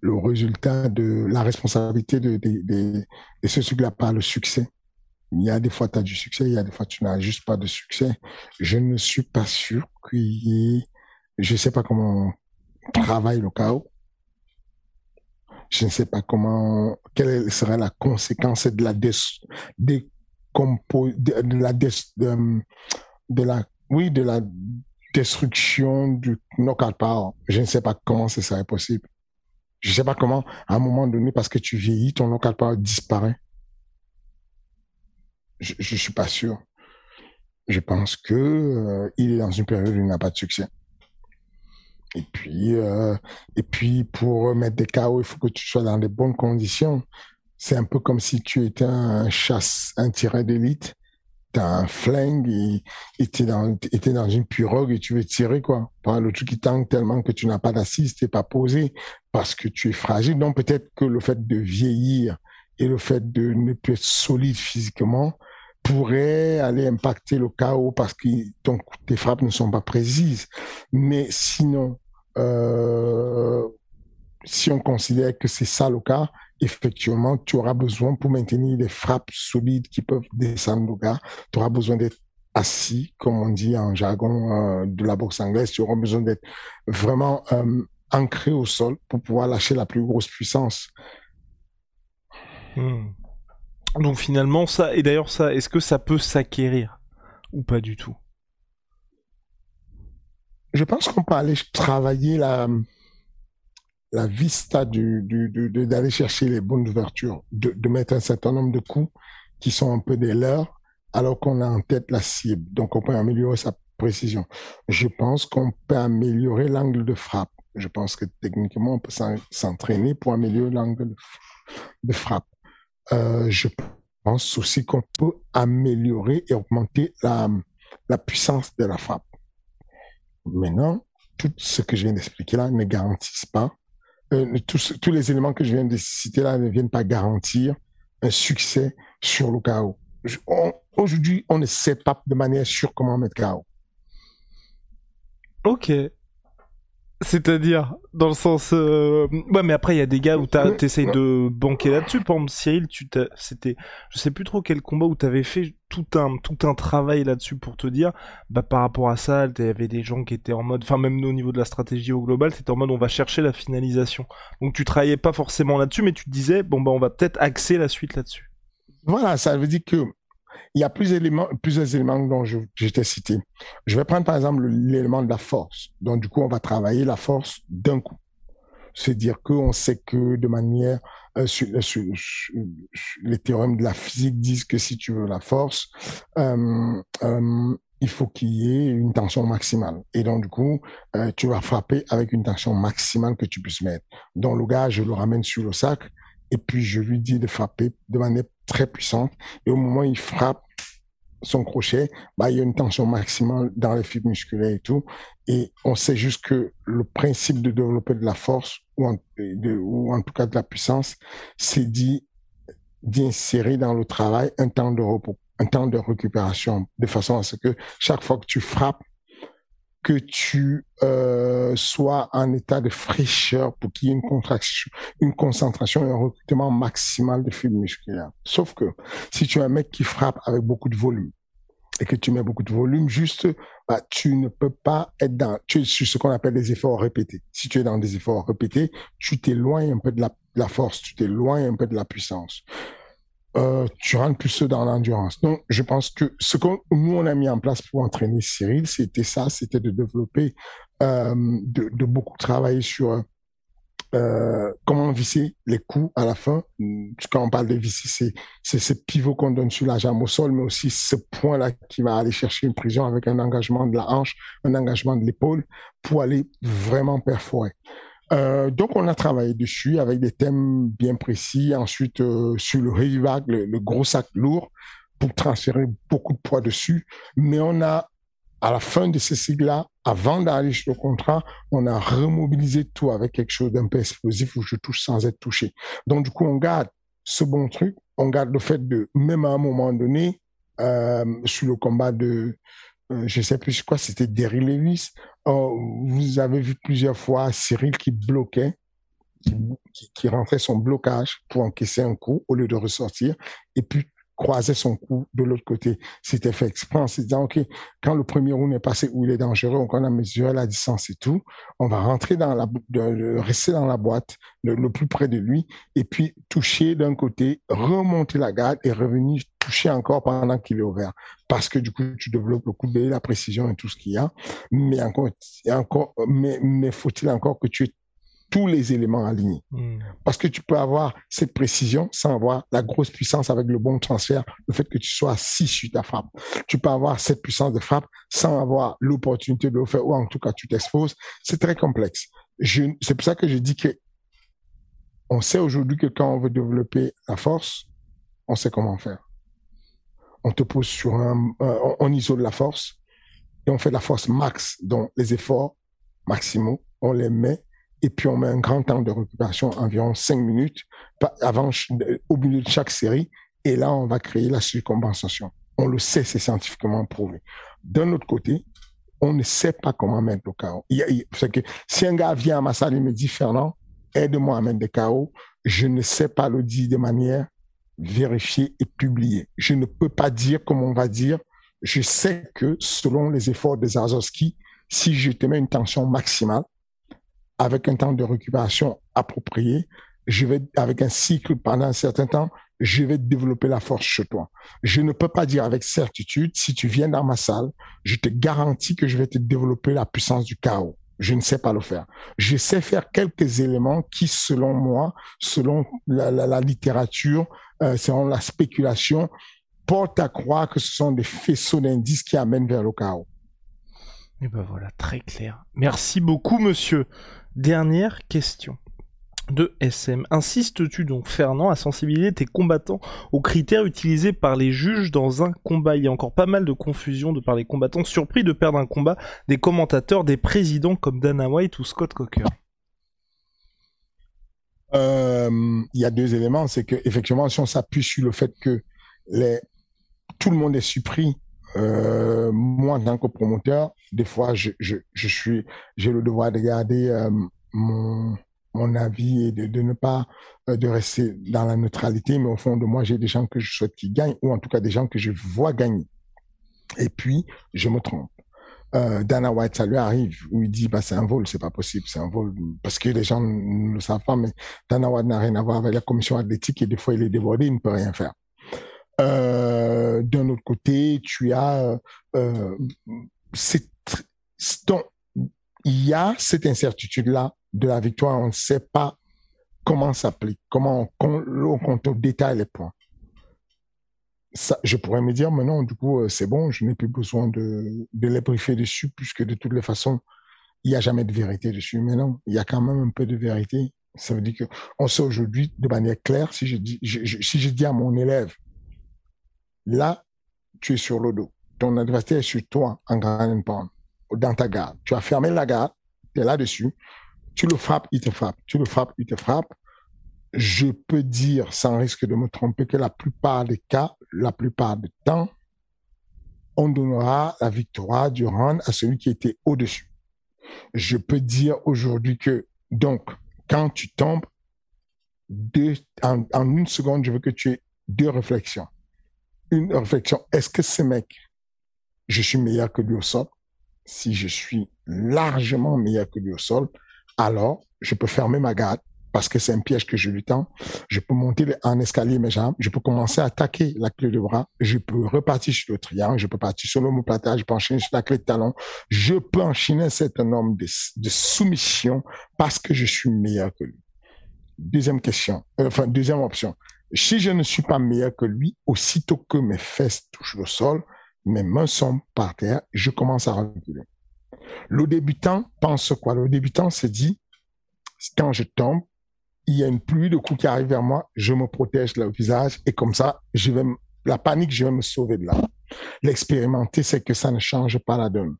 le résultat de la responsabilité de, de, de, de ce truc-là par le succès. Il y a des fois, tu as du succès, il y a des fois, tu n'as juste pas de succès. Je ne suis pas sûr qu'il y ait, je sais pas comment on travaille le chaos. Je ne sais pas comment, quelle serait la conséquence de la de, la de, la, oui, de la destruction du knockout power. Je ne sais pas comment ce serait possible. Je ne sais pas comment, à un moment donné, parce que tu vieillis, ton knockout power disparaît. Je, ne suis pas sûr. Je pense que euh, il est dans une période où il n'a pas de succès. Et puis, euh, et puis pour mettre des KO, il faut que tu sois dans les bonnes conditions. C'est un peu comme si tu étais un chasse, un tireur d'élite. T'as un flingue et tu dans, étais dans une pirogue et tu veux tirer, quoi. le truc qui tangue tellement que tu n'as pas d'assise, t'es pas posé parce que tu es fragile. Donc, peut-être que le fait de vieillir et le fait de ne plus être solide physiquement pourrait aller impacter le chaos parce que ton, tes frappes ne sont pas précises. Mais sinon, euh, si on considère que c'est ça le cas, effectivement, tu auras besoin pour maintenir des frappes solides qui peuvent descendre le gars, tu auras besoin d'être assis, comme on dit en jargon euh, de la boxe anglaise, tu auras besoin d'être vraiment euh, ancré au sol pour pouvoir lâcher la plus grosse puissance. Hmm. Donc finalement, ça, et d'ailleurs ça, est-ce que ça peut s'acquérir ou pas du tout? Je pense qu'on peut aller travailler la, la vista d'aller chercher les bonnes ouvertures, de, de, mettre un certain nombre de coups qui sont un peu des leurs, alors qu'on a en tête la cible. Donc on peut améliorer sa précision. Je pense qu'on peut améliorer l'angle de frappe. Je pense que techniquement, on peut s'entraîner pour améliorer l'angle de frappe. Euh, je pense aussi qu'on peut améliorer et augmenter la, la puissance de la frappe. Maintenant, tout ce que je viens d'expliquer là ne garantissent pas euh, tous, tous, les éléments que je viens de citer là ne viennent pas garantir un succès sur le chaos. Aujourd'hui, on ne sait pas de manière sûre comment mettre chaos. Ok. C'est-à-dire, dans le sens... Euh, ouais, mais après, il y a des gars où t'essayes de banquer là-dessus. Par exemple, Cyril, tu c'était... Je sais plus trop quel combat où t'avais fait tout un, tout un travail là-dessus pour te dire, bah, par rapport à ça, il y avait des gens qui étaient en mode... Enfin, même au niveau de la stratégie au global, c'était en mode, on va chercher la finalisation. Donc, tu travaillais pas forcément là-dessus, mais tu te disais, bon, bah, on va peut-être axer la suite là-dessus. Voilà, ça veut dire que il y a plusieurs éléments, dont je, t'ai cité. Je vais prendre par exemple l'élément de la force. Donc du coup, on va travailler la force d'un coup. C'est dire qu'on sait que de manière, euh, les théorèmes de la physique disent que si tu veux la force, euh, euh, il faut qu'il y ait une tension maximale. Et donc, du coup, tu vas frapper avec une tension maximale que tu puisses mettre. Donc, le gars, je le ramène sur le sac et puis je lui dis de frapper de manière très puissante. Et au moment où il frappe son crochet, bah, il y a une tension maximale dans les fibres musculaires et tout. Et on sait juste que le principe de développer de la force, ou en, ou en tout cas de la puissance, c'est d'insérer dans le travail un temps de repos, un temps de récupération, de façon à ce que chaque fois que tu frappes, que tu euh, sois en état de fraîcheur pour qu'il y ait une contraction, une concentration et un recrutement maximal de fibres musculaires. Sauf que si tu es un mec qui frappe avec beaucoup de volume et que tu mets beaucoup de volume, juste, bah, tu ne peux pas être dans, tu es sur ce qu'on appelle des efforts répétés. Si tu es dans des efforts répétés, tu t'éloignes un peu de la, de la force, tu t'éloignes un peu de la puissance. Euh, tu rentres plus dans l'endurance. Donc, je pense que ce que nous, on a mis en place pour entraîner Cyril, c'était ça, c'était de développer, euh, de, de, beaucoup travailler sur euh, comment visser les coups à la fin. Quand on parle de visser, c'est ce pivot qu'on donne sur la jambe au sol, mais aussi ce point-là qui va aller chercher une prison avec un engagement de la hanche, un engagement de l'épaule pour aller vraiment perforer. Euh, donc, on a travaillé dessus avec des thèmes bien précis. Ensuite, euh, sur le heavy bag, le, gros sac lourd, pour transférer beaucoup de poids dessus. Mais on a, à la fin de ces cycles-là, avant d'aller sur le contrat, on a remobilisé tout avec quelque chose d'un peu explosif où je touche sans être touché. Donc, du coup, on garde ce bon truc. On garde le fait de, même à un moment donné, euh, sur le combat de, euh, je sais plus quoi, c'était Derry Lewis. Oh, vous avez vu plusieurs fois Cyril qui bloquait, qui, rentrait son blocage pour encaisser un coup au lieu de ressortir. Et puis, croisait son cou de l'autre côté. C'était fait exprès en se disant, OK, quand le premier round est passé où il est dangereux, on a mesuré la distance et tout, on va rentrer dans la, rester dans la boîte le, plus près de lui et puis toucher d'un côté, remonter la garde et revenir toucher encore pendant qu'il est ouvert. Parce que du coup, tu développes le coup de la précision et tout ce qu'il y a. Mais encore, encore, mais, mais faut-il encore que tu aies tous les éléments alignés? Hmm. Parce que tu peux avoir cette précision sans avoir la grosse puissance avec le bon transfert, le fait que tu sois assis sur ta frappe. Tu peux avoir cette puissance de frappe sans avoir l'opportunité de le faire ou en tout cas tu t'exposes. C'est très complexe. C'est pour ça que je dis que on sait aujourd'hui que quand on veut développer la force, on sait comment faire. On te pose sur un, euh, on isole la force et on fait la force max, dont les efforts maximaux, on les met et puis on met un grand temps de récupération, environ 5 minutes, avant, au milieu de chaque série, et là, on va créer la surcompensation. On le sait, c'est scientifiquement prouvé. D'un autre côté, on ne sait pas comment mettre le chaos. que si un gars vient à ma salle et me dit, Fernand, aide-moi à mettre des chaos, je ne sais pas le dire de manière vérifiée et publiée. Je ne peux pas dire comme on va dire. Je sais que selon les efforts des Azowski, si je te mets une tension maximale, avec un temps de récupération approprié, je vais, avec un cycle pendant un certain temps, je vais développer la force chez toi. Je ne peux pas dire avec certitude, si tu viens dans ma salle, je te garantis que je vais te développer la puissance du chaos. Je ne sais pas le faire. Je sais faire quelques éléments qui, selon moi, selon la, littérature, euh, selon la spéculation, portent à croire que ce sont des faisceaux d'indices qui amènent vers le chaos. Et ben voilà, très clair. Merci beaucoup, monsieur. Dernière question de SM. Insistes-tu donc, Fernand, à sensibiliser tes combattants aux critères utilisés par les juges dans un combat? Il y a encore pas mal de confusion de par les combattants surpris de perdre un combat, des commentateurs, des présidents comme Dana White ou Scott Coker. Euh, il y a deux éléments, c'est que effectivement, si on s'appuie sur le fait que tout le monde est surpris euh, moi, en tant que promoteur, des fois, je suis, j'ai le devoir de garder euh, mon, mon avis et de, ne pas euh, de rester dans la neutralité, mais au fond de moi, j'ai des gens que je souhaite qu'ils gagnent, ou en tout cas des gens que je vois gagner. Et puis, je me trompe. Euh, Dana White, ça lui arrive, où il dit, bah, c'est un vol, c'est pas possible, c'est un vol, parce que les gens ne le savent pas, mais Dana White n'a rien à voir avec la commission athlétique et des fois il est débordé, il ne peut rien faire. Euh, d'un autre côté, tu as euh, donc, il y a cette incertitude-là de la victoire. On ne sait pas comment s'applique, comment on, on, on détaille les points. Ça, je pourrais me dire, mais non, du coup, euh, c'est bon, je n'ai plus besoin de, les briefer dessus, puisque de toutes les façons, il n'y a jamais de vérité dessus. Mais non, il y a quand même un peu de vérité. Ça veut dire que on sait aujourd'hui de manière claire, si je dis, si je dis à mon élève, Là, tu es sur le dos. Ton adversaire est sur toi en grand pound, dans ta garde. Tu as fermé la garde, tu es là-dessus. Tu le frappes, il te frappe. Tu le frappes, il te frappe. Je peux dire, sans risque de me tromper, que la plupart des cas, la plupart du temps, on donnera la victoire du round à celui qui était au-dessus. Je peux dire aujourd'hui que, donc, quand tu tombes, en, en une seconde, je veux que tu aies deux réflexions une réflexion. Est-ce que ce mec, je suis meilleur que lui au sol? Si je suis largement meilleur que lui au sol, alors je peux fermer ma garde parce que c'est un piège que je lui tends. Je peux monter en escalier mes jambes. Je peux commencer à attaquer la clé de bras. Je peux repartir sur le triangle. Je peux partir sur l'homoplatage. Je peux enchaîner sur la clé de talon. Je peux enchaîner certain nombre de, soumissions parce que je suis meilleur que lui. Deuxième question, euh, enfin, deuxième option. Si je ne suis pas meilleur que lui, aussitôt que mes fesses touchent le sol, mes mains sont par terre, je commence à reculer. Le débutant pense quoi? Le débutant se dit, quand je tombe, il y a une pluie de coups qui arrive vers moi, je me protège le visage et comme ça, je vais, la panique, je vais me sauver de là. L'expérimenter, c'est que ça ne change pas la donne.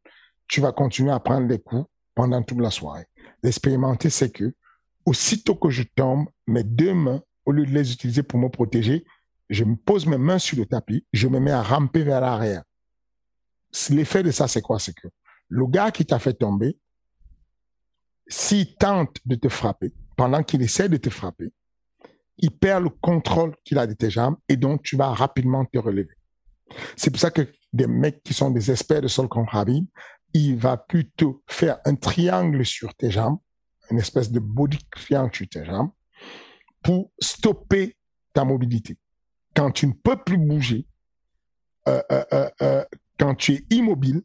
Tu vas continuer à prendre des coups pendant toute la soirée. L'expérimenter, c'est que aussitôt que je tombe, mes deux mains au lieu de les utiliser pour me protéger, je me pose mes mains sur le tapis, je me mets à ramper vers l'arrière. L'effet de ça, c'est quoi? C'est que le gars qui t'a fait tomber, s'il tente de te frapper, pendant qu'il essaie de te frapper, il perd le contrôle qu'il a de tes jambes et donc tu vas rapidement te relever. C'est pour ça que des mecs qui sont des experts de sol contre Habib, il va plutôt faire un triangle sur tes jambes, une espèce de body triangle sur tes jambes, pour stopper ta mobilité. Quand tu ne peux plus bouger, euh, euh, euh, quand tu es immobile,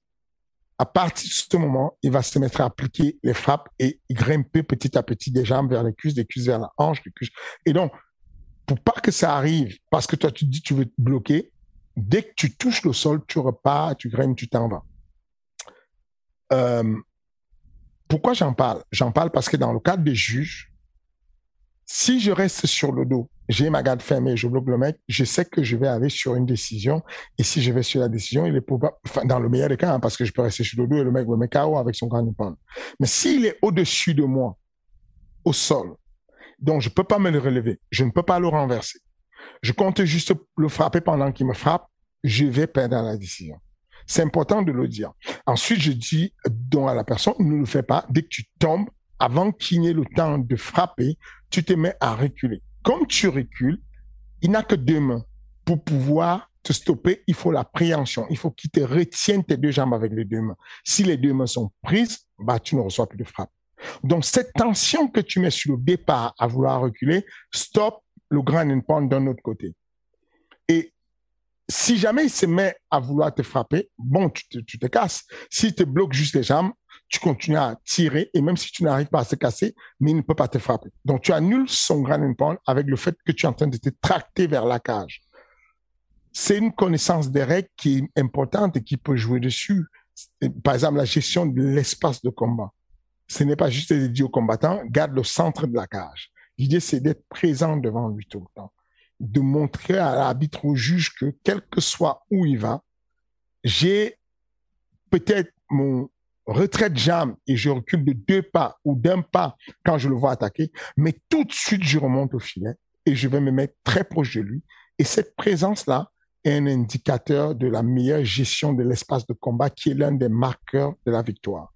à partir de ce moment, il va se mettre à appliquer les frappes et grimper petit à petit des jambes vers les cuisses, des cuisses vers la hanche, des cuisses. Et donc, pour pas que ça arrive, parce que toi tu dis tu veux te bloquer, dès que tu touches le sol, tu repars, tu grimpes, tu t'en vas. pourquoi j'en parle? J'en parle parce que dans le cadre des juges, si je reste sur le dos, j'ai ma garde fermée, je bloque le mec, je sais que je vais aller sur une décision. Et si je vais sur la décision, il est probable, enfin, dans le meilleur des cas, hein, parce que je peux rester sur le dos et le mec me KO avec son grand pound. Mais s'il est au-dessus de moi, au sol, donc je peux pas me le relever, je ne peux pas le renverser. Je compte juste le frapper pendant qu'il me frappe, je vais perdre la décision. C'est important de le dire. Ensuite, je dis donc à la personne, ne le fais pas. Dès que tu tombes, avant qu'il n'ait le temps de frapper, tu te mets à reculer. Comme tu recules, il n'a que deux mains. Pour pouvoir te stopper, il faut la préhension. Il faut qu'il te retienne tes deux jambes avec les deux mains. Si les deux mains sont prises, bah, tu ne reçois plus de frappe. Donc, cette tension que tu mets sur le départ à vouloir reculer, stop le grand pound d'un autre côté. Et si jamais il se met à vouloir te frapper, bon, tu te, tu te casses. S'il te bloque juste les jambes, tu continues à tirer et même si tu n'arrives pas à se casser, mais il ne peut pas te frapper. Donc, tu annules son grand pound avec le fait que tu es en train de te tracter vers la cage. C'est une connaissance des règles qui est importante et qui peut jouer dessus. Par exemple, la gestion de l'espace de combat. Ce n'est pas juste de dire au combattant, garde le centre de la cage. L'idée, c'est d'être présent devant lui tout le temps. De montrer à l'arbitre, au juge que quel que soit où il va, j'ai peut-être mon, retrait de jambe et je recule de deux pas ou d'un pas quand je le vois attaquer, mais tout de suite je remonte au filet et je vais me mettre très proche de lui. Et cette présence-là est un indicateur de la meilleure gestion de l'espace de combat qui est l'un des marqueurs de la victoire.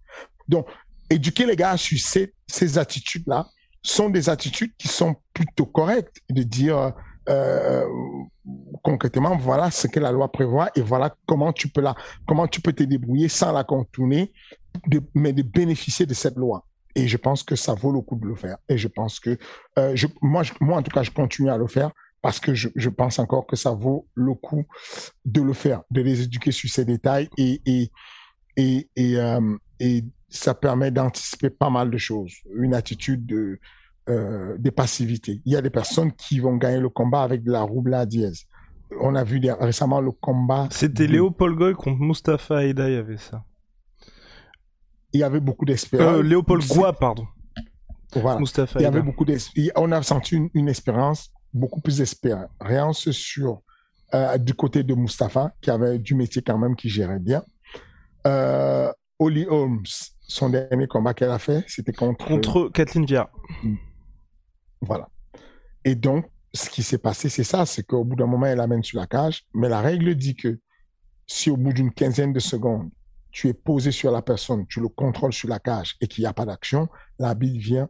Donc, éduquer les gars sur ces, ces attitudes-là sont des attitudes qui sont plutôt correctes. De dire, euh, concrètement, voilà ce que la loi prévoit et voilà comment tu peux la, comment tu peux te débrouiller sans la contourner, mais de bénéficier de cette loi. Et je pense que ça vaut le coup de le faire. Et je pense que, euh, je, moi, moi, en tout cas, je continue à le faire parce que je, pense encore que ça vaut le coup de le faire, de les éduquer sur ces détails et, et, et, et, euh, et ça permet d'anticiper pas mal de choses. Une attitude de, euh, des passivités. Il y a des personnes qui vont gagner le combat avec de la rouble à dièse. On a vu récemment le combat. C'était Léopold Goy contre Mustafa Aida, il y avait ça. Il y avait beaucoup d'espérance. Euh, Léopold Goy, pardon. Voilà. Mustafa il y avait beaucoup d'espérance. On a senti une, une espérance, beaucoup plus d'espérance sur euh, du côté de Mustafa, qui avait du métier quand même, qui gérait bien. Euh, Holly Holmes, son dernier combat qu'elle a fait, c'était contre... Contre Kathleen Vieira. Voilà. Et donc, ce qui s'est passé, c'est ça, c'est qu'au bout d'un moment, elle amène sur la cage, mais la règle dit que si au bout d'une quinzaine de secondes, tu es posé sur la personne, tu le contrôles sur la cage et qu'il n'y a pas d'action, l'arbitre vient,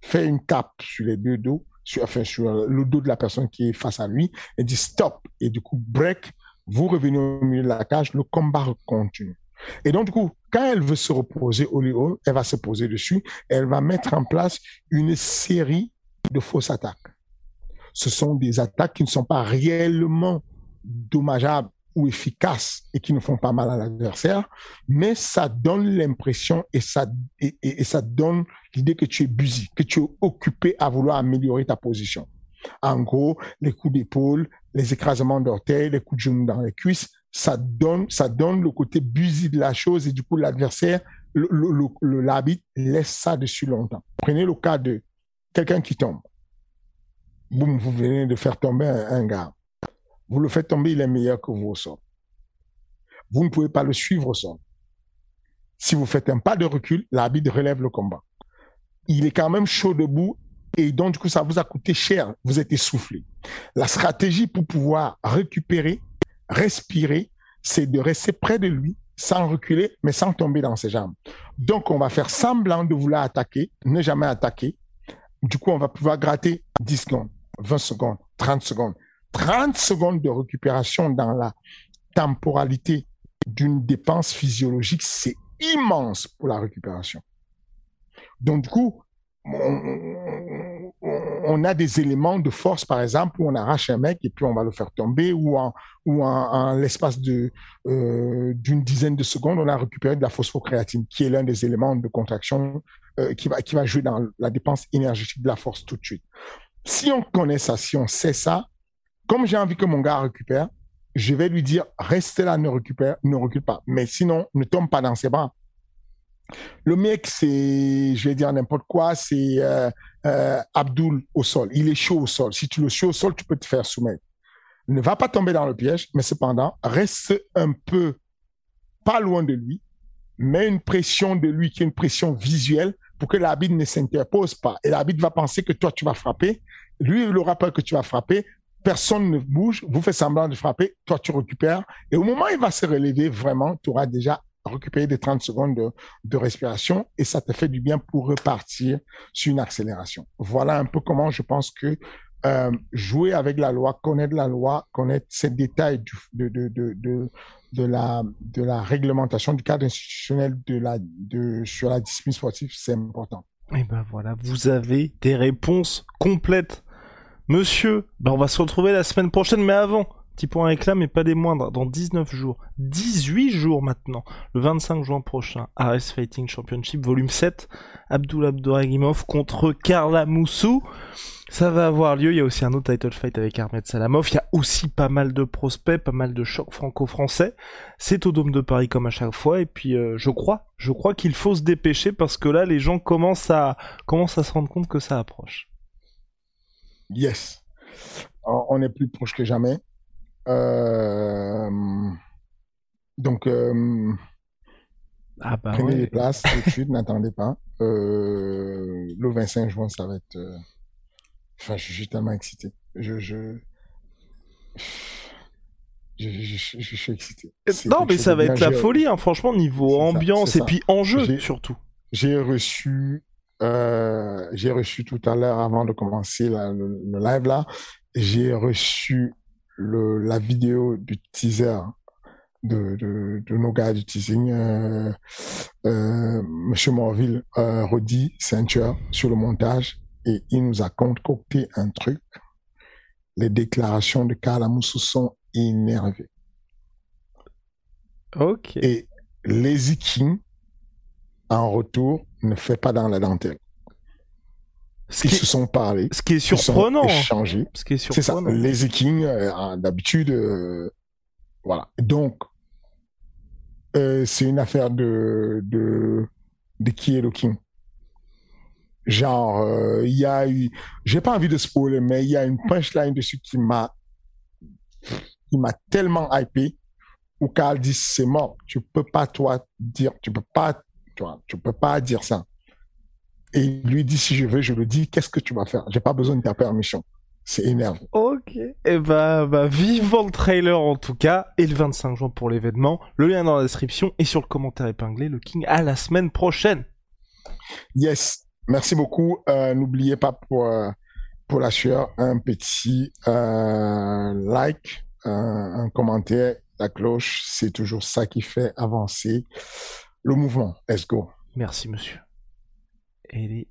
fait une tape sur les deux dos, sur, enfin, sur le dos de la personne qui est face à lui et dit stop. Et du coup, break, vous revenez au milieu de la cage, le combat continue. Et donc, du coup, quand elle veut se reposer au lieu, elle va se poser dessus, elle va mettre en place une série de fausses attaques. Ce sont des attaques qui ne sont pas réellement dommageables ou efficaces et qui ne font pas mal à l'adversaire, mais ça donne l'impression et ça, et, ça donne l'idée que tu es busy, que tu es occupé à vouloir améliorer ta position. En gros, les coups d'épaule, les écrasements d'orteils, les coups de genoux dans les cuisses, ça donne, ça donne le côté busy de la chose et du coup, l'adversaire, l'habit laisse ça dessus longtemps. Prenez le cas de quelqu'un qui tombe. Boum, vous venez de faire tomber un, gars. Vous le faites tomber, il est meilleur que vous au sol. Vous ne pouvez pas le suivre au sol. Si vous faites un pas de recul, l'arbitre relève le combat. Il est quand même chaud debout et donc du coup ça vous a coûté cher. Vous êtes essoufflé. La stratégie pour pouvoir récupérer, respirer, c'est de rester près de lui sans reculer, mais sans tomber dans ses jambes. Donc, on va faire semblant de vouloir attaquer, ne jamais attaquer, du coup, on va pouvoir gratter 10 secondes. 20 secondes, 30 secondes. 30 secondes de récupération dans la temporalité d'une dépense physiologique, c'est immense pour la récupération. Donc, du coup, on, a des éléments de force, par exemple, où on arrache un mec et puis on va le faire tomber, ou en, l'espace euh, d'une dizaine de secondes, on a récupéré de la phosphocréatine, qui est l'un des éléments de contraction euh, qui va qui va jouer dans la dépense énergétique de la force tout de suite. Si on connaît ça, si on sait ça, comme j'ai envie que mon gars récupère, je vais lui dire reste là, ne récupère, ne recule pas. Mais sinon, ne tombe pas dans ses bras. Le mec, c'est, je vais dire n'importe quoi, c'est euh, euh, Abdul au sol. Il est chaud au sol. Si tu le chaud au sol, tu peux te faire soumettre. Ne va pas tomber dans le piège, mais cependant, reste un peu pas loin de lui, mets une pression de lui qui est une pression visuelle pour que l'arbitre ne s'interpose pas. Et l'arbitre va penser que toi, tu vas frapper. Lui, il aura peur que tu vas frapper. Personne ne bouge. Vous faites semblant de frapper. Toi, tu récupères. Et au moment où il va se relever, vraiment, tu auras déjà récupérer des 30 secondes de, de, respiration et ça te fait du bien pour repartir sur une accélération. Voilà un peu comment je pense que euh, jouer avec la loi, connaître la loi, connaître ces détails de, de, de, de, la, de la réglementation du cadre institutionnel de la, de, sur la discipline sportive, c'est important. Et ben voilà, vous avez des réponses complètes. Monsieur, ben on va se retrouver la semaine prochaine, mais avant, Petit point réclame, mais pas des moindres. Dans 19 jours, 18 jours maintenant, le 25 juin prochain, Ares Fighting Championship Volume 7, Abdul Abdouragimov contre Karla Moussou. Ça va avoir lieu. Il y a aussi un autre title fight avec Ahmed Salamov. Il y a aussi pas mal de prospects, pas mal de chocs franco-français. C'est au Dôme de Paris comme à chaque fois. Et puis, euh, je crois, je crois qu'il faut se dépêcher parce que là, les gens commencent à, commencent à se rendre compte que ça approche. Yes. On est plus proche que jamais. Euh, donc, euh, ah bah prenez les places tout de suite, n'attendez pas. Euh, le 25 juin, ça va être. Enfin, je suis tellement excité. Je, je... Je, je, suis excité. Non, mais ça va être la folie, hein, franchement, niveau ambiance et puis enjeu surtout. J'ai reçu, euh, j'ai reçu tout à l'heure, avant de commencer le, le, live là, j'ai reçu le, la vidéo du teaser de, de, de nos gars du teasing, euh, euh, Monsieur Morville euh, redit ceinture sur le montage et il nous a concocté un truc. Les déclarations de Kalamoussou sont énervées. Ok. Et Lazy King, en retour, ne fait pas dans la dentelle. Ce qui se sont parlé. Ce qui est surprenant. Échangé. Ce qui est surprenant. C'est ça. Les King, euh, d'habitude, euh, voilà. Donc, euh, c'est une affaire de, de, de qui est le King. Genre, euh, il y a eu, j'ai pas envie de spoiler, mais il y a une punchline dessus qui m'a, qui m'a tellement hypé, où Carl dit c'est mort, tu peux pas toi dire, tu peux pas, tu vois, tu peux pas dire ça et il lui dit si je veux, je le dis, qu'est-ce que tu vas faire? J'ai pas besoin de ta permission. C'est énervant. Ok. Et eh bah, bah, vivant le trailer en tout cas, et le 25 juin pour l'événement. Le lien dans la description et sur le commentaire épinglé. Le King à la semaine prochaine. Yes. Merci beaucoup. Euh, n'oubliez pas pour, euh, pour la sueur, un petit euh, like, un commentaire, la cloche. C'est toujours ça qui fait avancer le mouvement. Let's go. Merci, monsieur. eighty